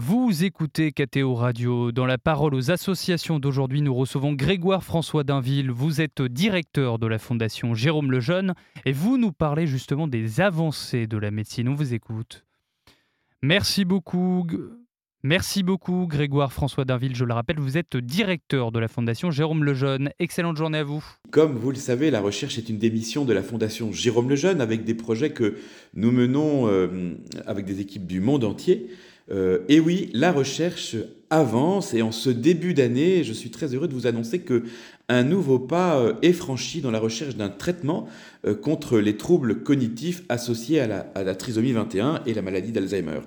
Vous écoutez KTO Radio. Dans la parole aux associations d'aujourd'hui, nous recevons Grégoire François Dainville. Vous êtes directeur de la Fondation Jérôme Lejeune et vous nous parlez justement des avancées de la médecine. On vous écoute. Merci beaucoup. Merci beaucoup Grégoire François Dainville. Je le rappelle, vous êtes directeur de la Fondation Jérôme Lejeune. Excellente journée à vous. Comme vous le savez, la recherche est une des missions de la Fondation Jérôme Lejeune avec des projets que nous menons euh, avec des équipes du monde entier. Euh, et oui, la recherche avance et en ce début d'année, je suis très heureux de vous annoncer que un nouveau pas euh, est franchi dans la recherche d'un traitement euh, contre les troubles cognitifs associés à la, trisomie 21 et la maladie d'Alzheimer.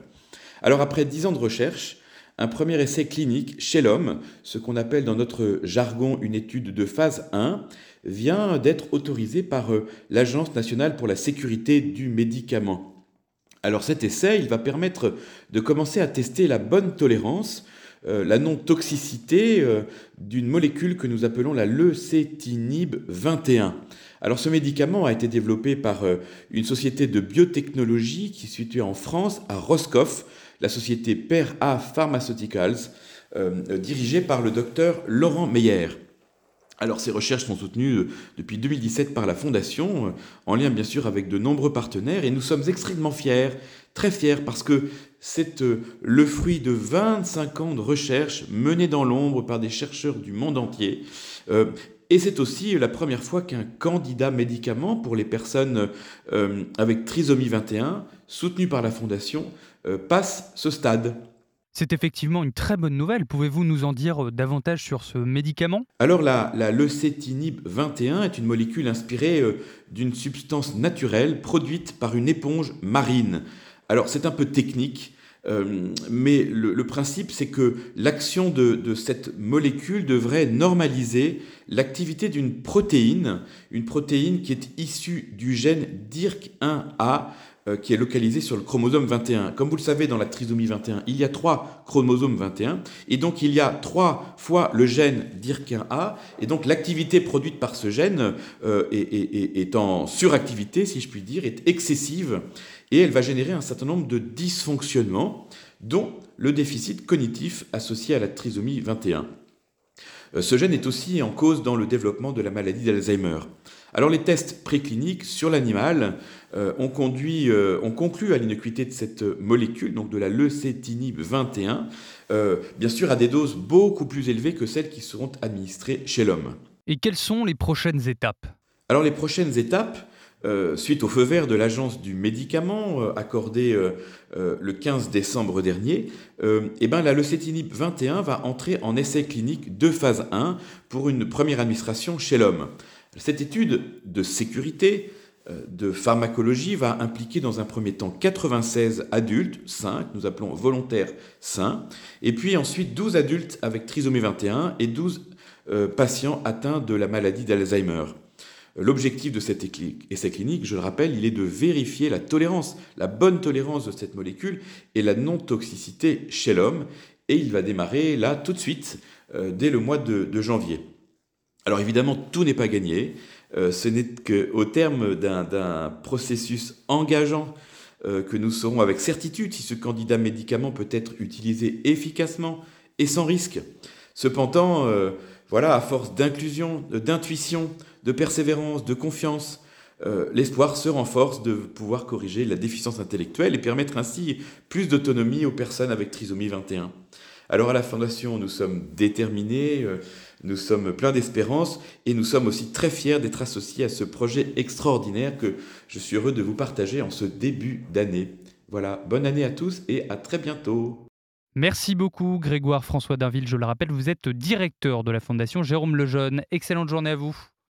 Alors après dix ans de recherche, un premier essai clinique chez l'homme, ce qu'on appelle dans notre jargon une étude de phase 1, vient d'être autorisé par l'Agence nationale pour la sécurité du médicament. Alors cet essai, il va permettre de commencer à tester la bonne tolérance, euh, la non-toxicité euh, d'une molécule que nous appelons la leucétinib 21. Alors ce médicament a été développé par euh, une société de biotechnologie qui est située en France, à Roscoff, la société PER-A Pharmaceuticals, dirigée par le docteur Laurent Meyer. Alors ces recherches sont soutenues euh, depuis 2017 par la Fondation, euh, en lien bien sûr avec de nombreux partenaires, et nous sommes extrêmement fiers, très fiers, parce que c'est euh, le fruit de 25 ans de recherche menée dans l'ombre par des chercheurs du monde entier. Et c'est aussi la première fois qu'un candidat médicament pour les personnes avec trisomie 21, soutenu par la Fondation, passe ce stade. C'est effectivement une très bonne nouvelle. Pouvez-vous nous en dire euh, davantage sur ce médicament? Alors la, la leucétinib 21 est une molécule inspirée euh, d'une substance naturelle produite par une éponge marine. Alors c'est un peu technique, euh, mais le, principe c'est que l'action de, de, cette molécule devrait normaliser l'activité d'une protéine, une protéine qui est issue du gène DIRC1A euh, qui est localisé sur le chromosome 21. Comme vous le savez, dans la trisomie 21, il y a trois chromosomes 21, et donc il y a trois fois le gène DIRC1A, et donc l'activité produite par ce gène euh, est, en suractivité, si je puis dire, est excessive, et elle va générer un certain nombre de dysfonctionnements, dont le déficit cognitif associé à la trisomie 21. Euh, ce gène est aussi en cause dans le développement de la maladie d'Alzheimer. Alors les tests précliniques sur l'animal euh, ont, conduit, euh, ont conclu à l'innocuité de cette molécule, donc de la leucétinib 21, bien sûr à des doses beaucoup plus élevées que celles qui seront administrées chez l'homme. Et quelles sont les prochaines étapes? Alors les prochaines étapes, suite au feu vert de l'agence du médicament accordé le 15 décembre dernier, eh ben, la leucétinib 21 va entrer en essai clinique de phase 1 pour une première administration chez l'homme. Cette étude de sécurité, euh, de pharmacologie, va impliquer dans un premier temps 96 adultes sains, nous appelons volontaires sains, et puis ensuite 12 adultes avec trisomie 21 et 12 euh, patients atteints de la maladie d'Alzheimer. L'objectif de cet essai clinique, je le rappelle, il est de vérifier la tolérance, la bonne tolérance de cette molécule et la non-toxicité chez l'homme. Et il va démarrer là tout de suite, euh, dès le mois de janvier. Alors évidemment, tout n'est pas gagné. Euh, ce n'est qu'au terme d'un processus engageant euh, que nous saurons avec certitude si ce candidat médicament peut être utilisé efficacement et sans risque. Cependant, euh, voilà, à force d'inclusion, d'intuition, de persévérance, de confiance, l'espoir se renforce de pouvoir corriger la déficience intellectuelle et permettre ainsi plus d'autonomie aux personnes avec trisomie 21. Alors à la Fondation, nous sommes déterminés, nous sommes pleins d'espérance et nous sommes aussi très fiers d'être associés à ce projet extraordinaire que je suis heureux de vous partager en ce début d'année. Voilà, bonne année à tous et à très bientôt. Merci beaucoup Grégoire François Darville, je le rappelle, vous êtes directeur de la Fondation Jérôme Lejeune. Excellente journée à vous.